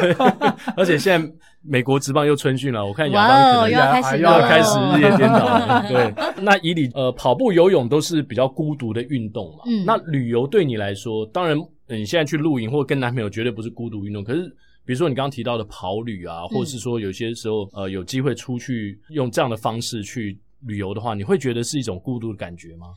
Speaker 1: 而且现在。美国职棒又春训了，我看亚当可能要开始又要开始日夜颠倒了。<laughs> 对，那以你呃跑步、游泳都是比较孤独的运动嘛。嗯。那旅游对你来说，当然你现在去露营或跟男朋友绝对不是孤独运动。可是，比如说你刚刚提到的跑旅啊，或者是说有些时候呃有机会出去用这样的方式去旅游的话，你会觉得是一种孤独的感觉吗？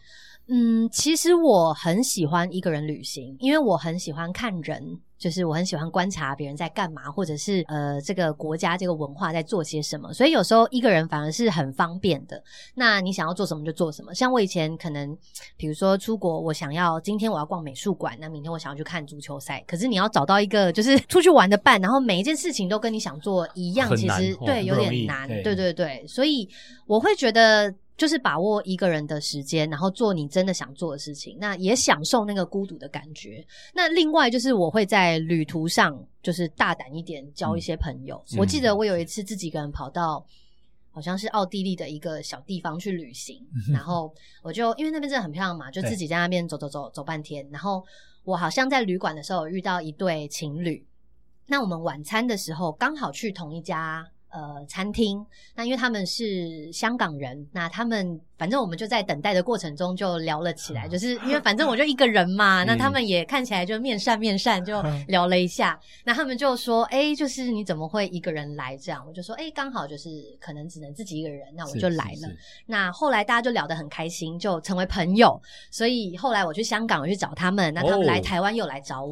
Speaker 3: 嗯，其实我很喜欢一个人旅行，因为我很喜欢看人，就是我很喜欢观察别人在干嘛，或者是呃这个国家这个文化在做些什么。所以有时候一个人反而是很方便的。那你想要做什么就做什么。像我以前可能，比如说出国，我想要今天我要逛美术馆，那明天我想要去看足球赛。可是你要找到一个就是 <laughs> 出去玩的伴，然后每一件事情都跟你想做一样，其实对有点难。对对对，所以我会觉得。就是把握一个人的时间，然后做你真的想做的事情，那也享受那个孤独的感觉。那另外就是我会在旅途上就是大胆一点，交一些朋友。嗯、我记得我有一次自己一个人跑到好像是奥地利的一个小地方去旅行，嗯、然后我就因为那边真的很漂亮嘛，就自己在那边走走走走半天。然后我好像在旅馆的时候遇到一对情侣，那我们晚餐的时候刚好去同一家。呃，餐厅，那因为他们是香港人，那他们。反正我们就在等待的过程中就聊了起来，就是因为反正我就一个人嘛，<laughs> 那他们也看起来就面善面善，就聊了一下。那他们就说：“哎，就是你怎么会一个人来这样？”我就说：“哎，刚好就是可能只能自己一个人，那我就来了。”那后来大家就聊得很开心，就成为朋友。所以后来我去香港，我去找他们，那他们来台湾又来找我，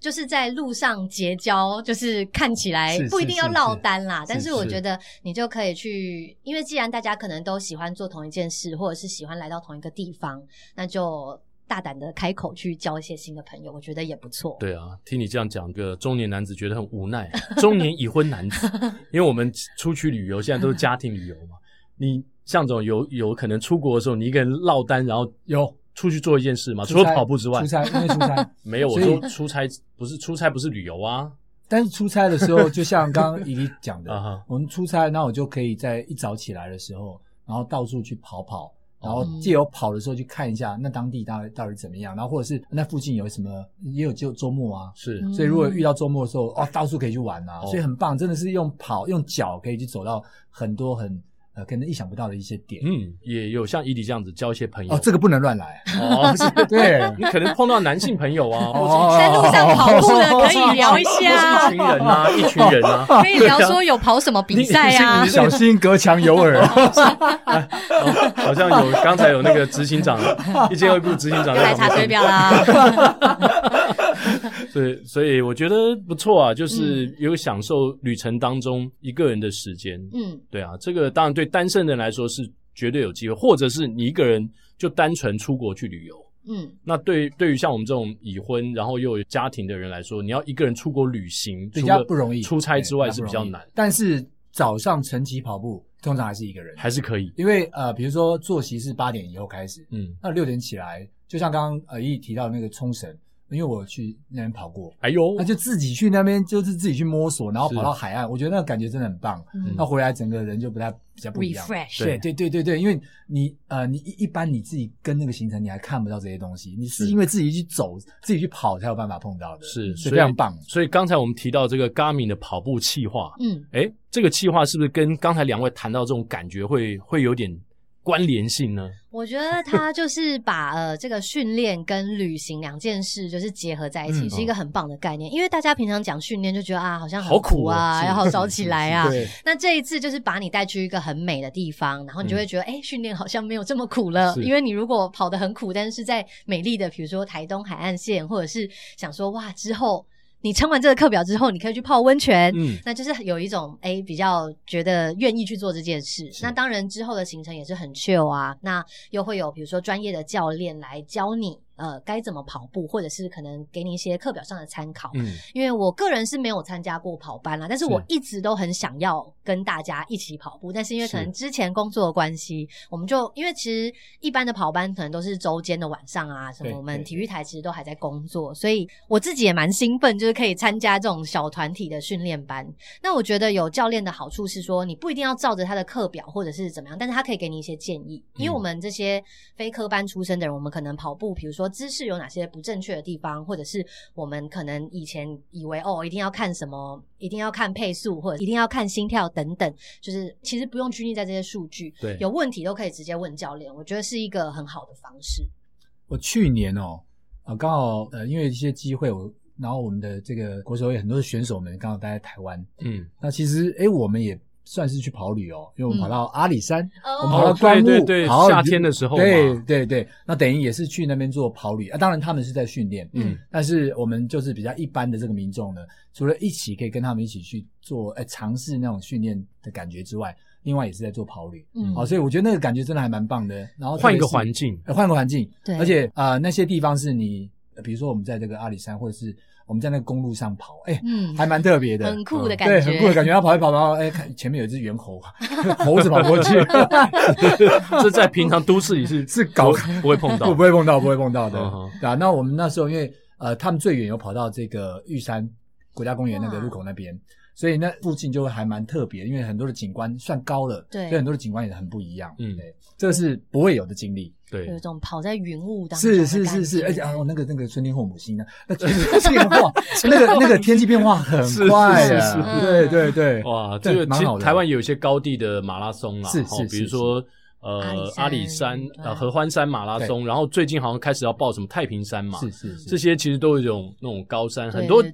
Speaker 3: 就是在路上结交，就是看起来不一定要落单啦，但是我觉得你就可以去，因为既然大家可能都喜欢做同一件事。或者是喜欢来到同一个地方，那就大胆的开口去交一些新的朋友，我觉得也不错。
Speaker 1: 对啊，听你这样讲，个中年男子觉得很无奈，中年已婚男子，<laughs> 因为我们出去旅游现在都是家庭旅游嘛。你像这种有有可能出国的时候，你一个人落单，然后有出去做一件事嘛？除了跑步之外，
Speaker 2: 出差，因为出差 <laughs>
Speaker 1: 没有。我说出差不是出差，不是旅游啊。
Speaker 2: 但是出差的时候，就像刚刚怡怡讲的，<laughs> 我们出差，那我就可以在一早起来的时候。然后到处去跑跑，然后借由跑的时候去看一下那当地到底到底怎么样，然后或者是那附近有什么，也有就周末啊，
Speaker 1: 是，
Speaker 2: 所以如果遇到周末的时候，哦，到处可以去玩啊，所以很棒，真的是用跑用脚可以去走到很多很。呃，可能意想不到的一些点，
Speaker 1: 嗯，也有像伊迪这样子交一些朋友。
Speaker 2: 哦，这个不能乱来
Speaker 1: 哦，<laughs> 对，<laughs> 你可能碰到男性朋友啊，
Speaker 3: 在路上跑步的可以聊一下，<laughs>
Speaker 1: 一群人啊，一群人啊，
Speaker 3: 可以聊说有跑什么比赛啊，
Speaker 2: 小心隔墙有耳，
Speaker 1: 好像有刚才有那个执行长，一阶又一部执行长
Speaker 3: 来查水表啦，<laughs>
Speaker 1: 所以所以我觉得不错啊，就是有享受旅程当中一个人的时间，嗯，对啊，这个当然对。单身的人来说是绝对有机会，或者是你一个人就单纯出国去旅游，嗯，那对对于像我们这种已婚然后又有家庭的人来说，你要一个人出国旅行
Speaker 2: 比较不容易，
Speaker 1: 出差之外是比较难。
Speaker 2: 但是早上晨起跑步通常还是一个人，
Speaker 1: 还是可以，
Speaker 2: 因为呃，比如说作息是八点以后开始，嗯，那六点起来，就像刚刚呃一提到那个冲绳。因为我去那边跑过，
Speaker 1: 哎呦，
Speaker 2: 那就自己去那边，就是自己去摸索，然后跑到海岸，我觉得那个感觉真的很棒。那回来整个人就不太比较不一样。对对对对对，因为你呃，你一一般你自己跟那个行程，你还看不到这些东西，你是因为自己去走、自己去跑才有办法碰到的。
Speaker 1: 是，
Speaker 2: 所以非常棒。
Speaker 1: 所以刚才我们提到这个 Garmin 的跑步企划，嗯，哎，这个企划是不是跟刚才两位谈到这种感觉会会有点关联性呢？
Speaker 3: 我觉得他就是把呃这个训练跟旅行两件事就是结合在一起，嗯、是一个很棒的概念。因为大家平常讲训练就觉得啊，好像好苦啊，要好，好早起来啊。那这一次就是把你带去一个很美的地方，然后你就会觉得，哎、嗯，训练好像没有这么苦了。因为你如果跑得很苦，但是在美丽的，比如说台东海岸线，或者是想说哇之后。你撑完这个课表之后，你可以去泡温泉，嗯，那就是有一种诶比较觉得愿意去做这件事。那当然之后的行程也是很 chill 啊，那又会有比如说专业的教练来教你。呃，该怎么跑步，或者是可能给你一些课表上的参考。嗯，因为我个人是没有参加过跑班啦，但是我一直都很想要跟大家一起跑步。但是因为可能之前工作的关系，我们就因为其实一般的跑班可能都是周间的晚上啊，什么我们体育台其实都还在工作，所以我自己也蛮兴奋，就是可以参加这种小团体的训练班。那我觉得有教练的好处是说，你不一定要照着他的课表或者是怎么样，但是他可以给你一些建议。因为我们这些非科班出身的人，我们可能跑步，比如说。姿势有哪些不正确的地方，或者是我们可能以前以为哦，一定要看什么，一定要看配速，或者一定要看心跳等等，就是其实不用拘泥在这些数据，对，有问题都可以直接问教练，我觉得是一个很好的方式。
Speaker 2: 我去年哦，呃，刚好呃，因为一些机会，我然后我们的这个国手也很多的选手们刚好待在台湾，嗯，那其实哎，我们也。算是去跑旅哦，因为我们跑到阿里山，嗯、我们跑到观雾，
Speaker 1: 对对对，夏天的时候，
Speaker 2: 对对对，那等于也是去那边做跑旅啊。当然他们是在训练，嗯，但是我们就是比较一般的这个民众呢，除了一起可以跟他们一起去做，哎，尝试那种训练的感觉之外，另外也是在做跑旅，嗯，好，所以我觉得那个感觉真的还蛮棒的。然后
Speaker 1: 换一个环境，
Speaker 2: 换个环境，对，而且啊、呃，那些地方是你，比如说我们在这个阿里山，或者是。我们在那个公路上跑，哎、欸，嗯，还蛮特别的，
Speaker 3: 很酷的感觉，
Speaker 2: 对，很酷的感觉。要跑一跑，然后哎，看前面有一只猿猴，<laughs> 猴子跑过去，<laughs>
Speaker 1: 这在平常都市里是 <laughs> 是搞不会碰到，
Speaker 2: 不会碰到，不会碰到的，对啊。那我们那时候因为呃，他们最远有跑到这个玉山国家公园那个路口那边。所以那附近就会还蛮特别，因为很多的景观算高了，对，所以很多的景观也很不一样，嗯，对，这是不会有的经历，
Speaker 1: 对，
Speaker 3: 有一种跑在云雾当中，
Speaker 2: 是是是是，而且啊，那个那个春天后母星呢，<laughs> 那天气变化，那个那个天气变化很快啊，对对对，
Speaker 1: 哇，这个其实台湾有一些高地的马拉松啊，是是，比如说。呃，阿里山、呃合欢山马拉松，然后最近好像开始要报什么太平山嘛，是是是，这些其实都有一种那种高山，很多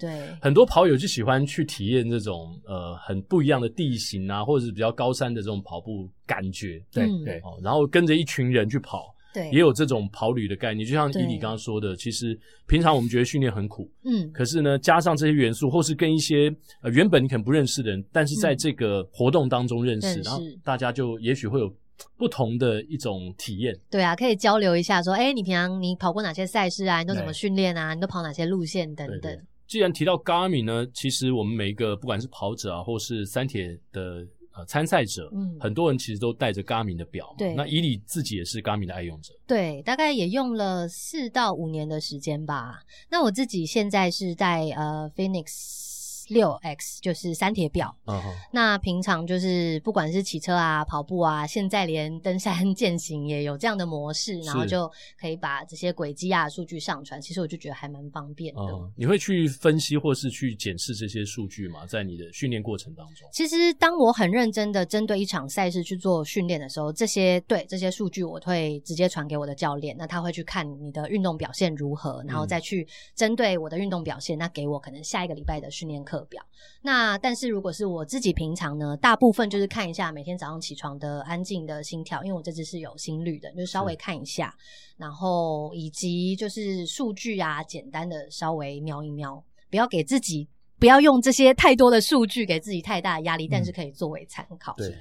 Speaker 1: 很多跑友就喜欢去体验这种呃很不一样的地形啊，或者是比较高山的这种跑步感觉，对对，然后跟着一群人去跑，对，也有这种跑旅的概念，就像伊里刚刚说的，其实平常我们觉得训练很苦，嗯，可是呢，加上这些元素，或是跟一些呃原本你可能不认识的人，但是在这个活动当中认识，然后大家就也许会有。不同的一种体验，
Speaker 3: 对啊，可以交流一下，说，哎，你平常你跑过哪些赛事啊？你都怎么训练啊？你都跑哪些路线等等。对对，
Speaker 1: 既然提到 Garmin 呢，其实我们每一个不管是跑者啊，或是三铁的呃参赛者，嗯，很多人其实都带着 Garmin 的表。对，那以你自己也是 Garmin 的爱用者，
Speaker 3: 对，大概也用了四到五年的时间吧。那我自己现在是在呃 Phoenix。六 X 就是三铁表，uh huh. 那平常就是不管是骑车啊、跑步啊，现在连登山 <laughs> 健行也有这样的模式，然后就可以把这些轨迹啊数据上传。其实我就觉得还蛮方便的。Uh huh.
Speaker 1: 你会去分析或是去检视这些数据吗？在你的训练过程当中？
Speaker 3: 其实当我很认真的针对一场赛事去做训练的时候，这些对这些数据我会直接传给我的教练，那他会去看你的运动表现如何，然后再去针对我的运动表现，那给我可能下一个礼拜的训练课。课表，那但是如果是我自己平常呢，大部分就是看一下每天早上起床的安静的心跳，因为我这只是有心率的，就稍微看一下，然后以及就是数据啊，简单的稍微瞄一瞄，不要给自己不要用这些太多的数据给自己太大的压力，嗯、但是可以作为参考。
Speaker 1: 对。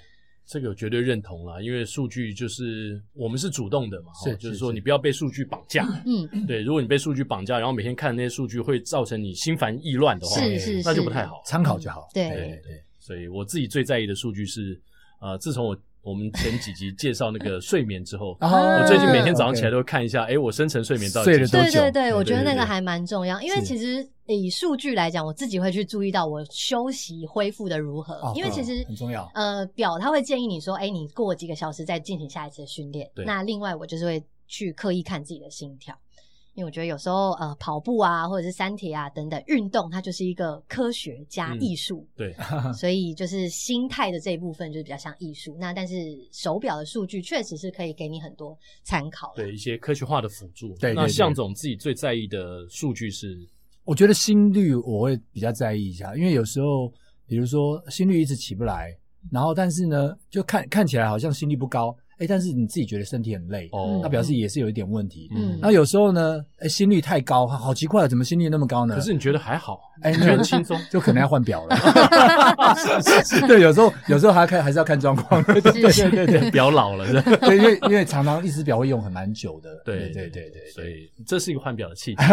Speaker 1: 这个我绝对认同啦，因为数据就是我们是主动的嘛，是，就是说你不要被数据绑架。嗯，对，如果你被数据绑架，然后每天看那些数据会造成你心烦意乱的话，是是，那就不太好。参考就好。对对对，所以我自己最在意的数据是，呃，自从我。我们前几集介绍那个睡眠之后，<laughs> 我最近每天早上起来都会看一下，哎，我深层睡眠到底睡了多久？
Speaker 3: 对对对，我觉得那个还蛮重要，因为其实以数据来讲，我自己会去注意到我休息恢复的如何，因为其实很重要。呃，表它会建议你说，哎，你过几个小时再进行下一次的训练。那另外我就是会去刻意看自己的心跳。因为我觉得有时候呃跑步啊，或者是三铁啊等等运动，它就是一个科学加艺术。
Speaker 1: 嗯、对，<laughs>
Speaker 3: 所以就是心态的这一部分就是比较像艺术。那但是手表的数据确实是可以给你很多参考，
Speaker 1: 对一些科学化的辅助。对，对，对，那向总自己最在意的数据是，
Speaker 2: 我觉得心率我会比较在意一下，因为有时候比如说心率一直起不来，然后但是呢，就看看起来好像心率不高。哎，但是你自己觉得身体很累，哦，那表示也是有一点问题。嗯，那有时候呢，哎，心率太高，好奇怪，怎么心率那么高呢？
Speaker 1: 可是你觉得还好，哎，你觉得轻松，
Speaker 2: 就可能要换表了。<laughs> 对，有时候有时候还要看，还是要看状况。<laughs> 对对对对，
Speaker 1: 表老了，<laughs>
Speaker 2: 对，因为因为常常一只表会用很蛮久的。
Speaker 1: 对对对对，所以这是一个换表的契机。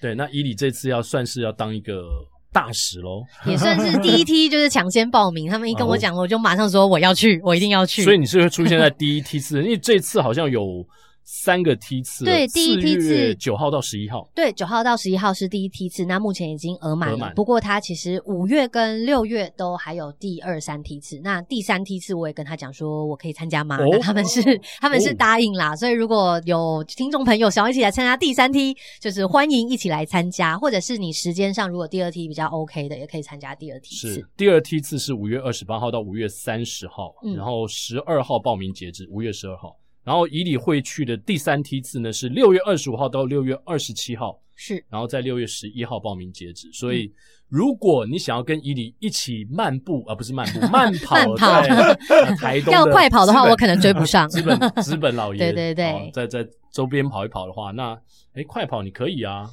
Speaker 1: 对，那以你这次要算是要当一个。大使喽，
Speaker 3: 也算是第一梯，就是抢先报名。他们一跟我讲，我就马上说我要去，我一定要去。
Speaker 1: 所以你是会出现在第一梯次，因为这次好像有。三个梯次，
Speaker 3: 对，第一梯次
Speaker 1: 九号到十一号，
Speaker 3: 对，九号到十一号是第一梯次，那目前已经额满了。不过他其实五月跟六月都还有第二三梯次，那第三梯次我也跟他讲说我可以参加吗？哦、那他们是他们是答应啦，哦、所以如果有听众朋友想要一起来参加第三梯，就是欢迎一起来参加，或者是你时间上如果第二梯比较 OK 的，也可以参加第二梯次。
Speaker 1: 是，第二梯次是五月二十八号到五月三十号，嗯、然后十二号报名截止，五月十二号。然后以你会去的第三梯次呢，是六月二十五号到六月二十七号，
Speaker 3: 是，
Speaker 1: 然后在六月十一号报名截止。所以，如果你想要跟以你一起漫步，而、啊、不是漫步，<laughs> 慢跑在台东，
Speaker 3: 要快跑的话，我可能追不上。
Speaker 1: 资本资本老爷，
Speaker 3: 对 <laughs> 对对，
Speaker 1: 在在周边跑一跑的话，那哎快跑你可以啊。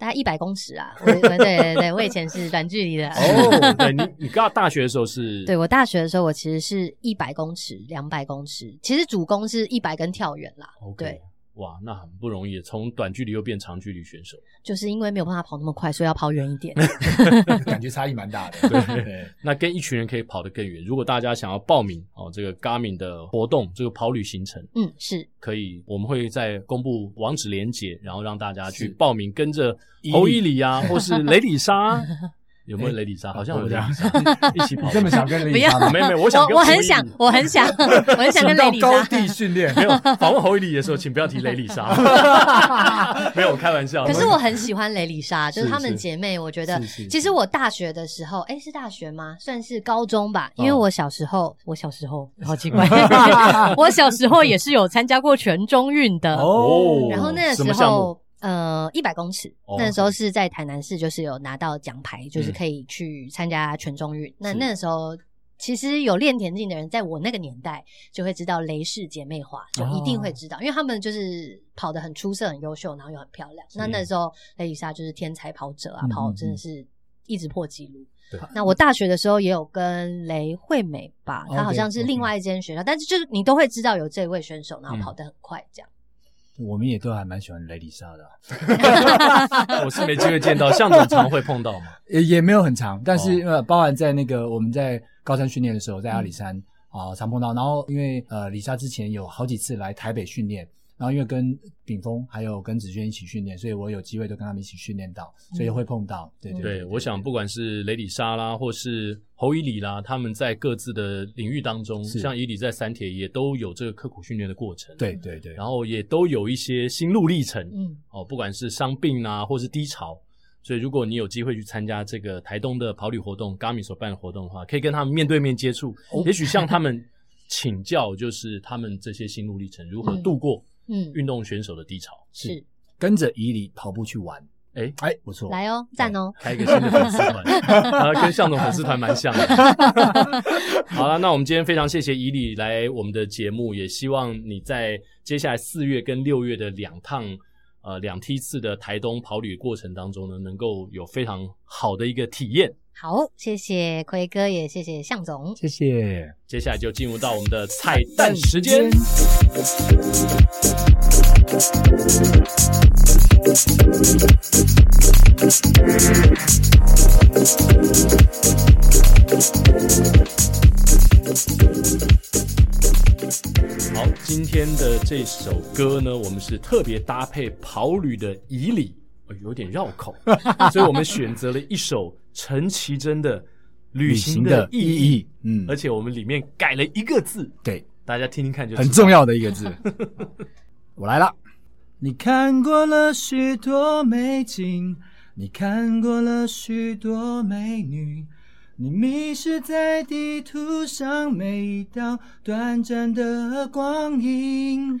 Speaker 3: 大概一百公尺啊，<laughs> 对对对对，我以前是短距离的。
Speaker 1: 哦，对你，你刚大学的时候是？<laughs>
Speaker 3: 对，我大学的时候，我其实是一百公尺、两百公尺，其实主攻是一百跟跳远啦。对。
Speaker 1: 哇，那很不容易，从短距离又变长距离选手，<laughs>
Speaker 3: 就是因为没有办法跑那么快，所以要跑远一点，<laughs>
Speaker 2: 感觉差异蛮大的。对，对，<laughs>
Speaker 1: 那跟一群人可以跑得更远。如果大家想要报名哦，这个 Garmin 的活动，这个跑旅行程，
Speaker 3: 嗯，是
Speaker 1: 可以，我们会在公布网址连接，然后让大家去报名，跟着侯伊里啊，或是雷里莎。有没有雷里莎？好像有这样，一起跑。<laughs>
Speaker 2: 这么想跟雷里莎？
Speaker 1: 没有没有，我想
Speaker 3: 我很想，我很想，<laughs> 我很想跟雷里莎。
Speaker 2: 高地训练
Speaker 1: 没有访问侯伊里的时候，请不要提雷里莎。<laughs> 没有开玩笑。
Speaker 3: 可是我很喜欢雷里莎，就是她们姐妹。我觉得，其实我大学的时候，哎，是大学吗？算是高中吧，因为我小时候，我小时候好奇怪，我小时候也是有参加过全中运的哦。然后那个时候。呃，一百公尺，oh, 那时候是在台南市，就是有拿到奖牌，嗯、就是可以去参加全中运。那那个时候，其实有练田径的人，在我那个年代就会知道雷氏姐妹花，就一定会知道，oh. 因为他们就是跑得很出色、很优秀，然后又很漂亮。那那时候雷雨莎就是天才跑者啊，嗯、跑真的是一直破纪录。那我大学的时候也有跟雷惠美吧，她好像是另外一间学校，okay, okay. 但是就是你都会知道有这位选手，然后跑得很快这样。嗯
Speaker 2: 我们也都还蛮喜欢雷里莎的，啊，<laughs>
Speaker 1: 我是没机会见到，向总常会碰到吗？<laughs>
Speaker 2: 也也没有很长，但是呃，包含在那个我们在高山训练的时候，在阿里山啊，嗯呃，常碰到。然后因为呃，李莎之前有好几次来台北训练。然后因为跟炳峰还有跟子轩一起训练，所以我有机会都跟他们一起训练到，所以会碰到。对对对，对，
Speaker 1: 我想不管是雷里莎啦，或是侯以里啦，他们在各自的领域当中，像以里在三铁也都有这个刻苦训练的过程。
Speaker 2: 对对对，
Speaker 1: 然后也都有一些心路历程。嗯，哦，不管是伤病啊，或是低潮，所以如果你有机会去参加这个台东的跑旅活动，Garmin 所办的活动的话，可以跟他们面对面接触，哦、也许向他们请教，就是他们这些心路历程如何度过。嗯，运动选手的低潮。
Speaker 3: 是。
Speaker 2: 跟着以里跑步去玩，
Speaker 1: 哎。哎，不错，
Speaker 3: 来哦，赞哦，
Speaker 1: 开一个新的粉丝团，<laughs> 啊，跟向总粉丝团蛮像的。<laughs> 好了，那我们今天非常谢谢以里来我们的节目，也希望你在接下来四月跟六月的两趟呃两梯次的台东跑旅过程当中呢，能够有非常好的一个体验。
Speaker 3: 好，谢谢奎哥，也谢谢向总，
Speaker 2: 谢谢。
Speaker 1: 接下来就进入到我们的彩蛋时间。好，今天的这首歌呢，我们是特别搭配跑旅的以里。有点绕口，所以我们选择了一首陈绮贞的《旅行的意义》。嗯，而且我们里面改了一个字，
Speaker 2: 对，
Speaker 1: 大家听听看就，就
Speaker 2: 很重要的一个字。<laughs> 我来了，你看过了许多美景，你看过了许多美女，你迷失在地图上每一道短暂的光影。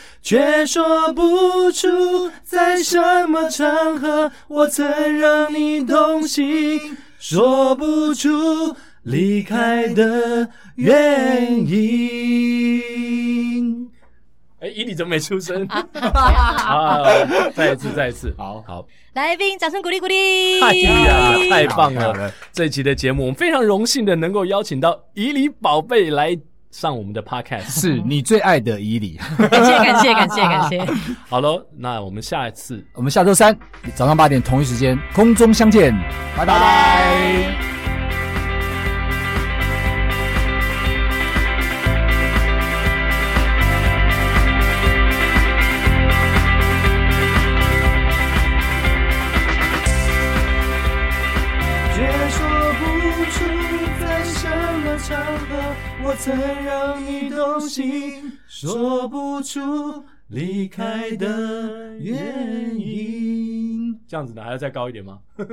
Speaker 4: 却说不出在什么场合我曾让你动心，说不出离开的原因。哎，伊你怎么没出声？啊，再一次，再一次，好好，
Speaker 3: 来宾掌声鼓励鼓励。
Speaker 4: 哎呀，太棒了！这一期的节目，我们非常荣幸的能够邀请到伊里宝贝来。上我们的 podcast
Speaker 2: 是 <laughs> 你最爱的伊里，
Speaker 3: 感谢感谢感谢感谢。<laughs>
Speaker 4: 好喽，那我们下一次，
Speaker 2: 我们下周三早上八点同一时间空中相见，拜拜。拜拜。
Speaker 4: 我曾让你动心，说不出离开的原因。这样子的还要再高一点吗？<laughs>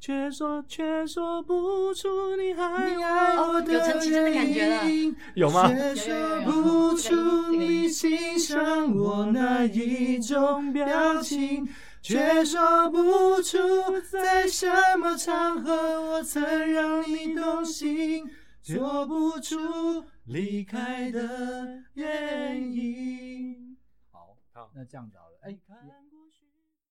Speaker 4: 却说却说不出你还爱我的原因。有陈綺贞的感觉了，有吗？却说不出你欣赏我哪一种表情，却说不出在什么场合我曾让你动心。说不出离开的原因。
Speaker 2: 好，好，那这样子好了。哎。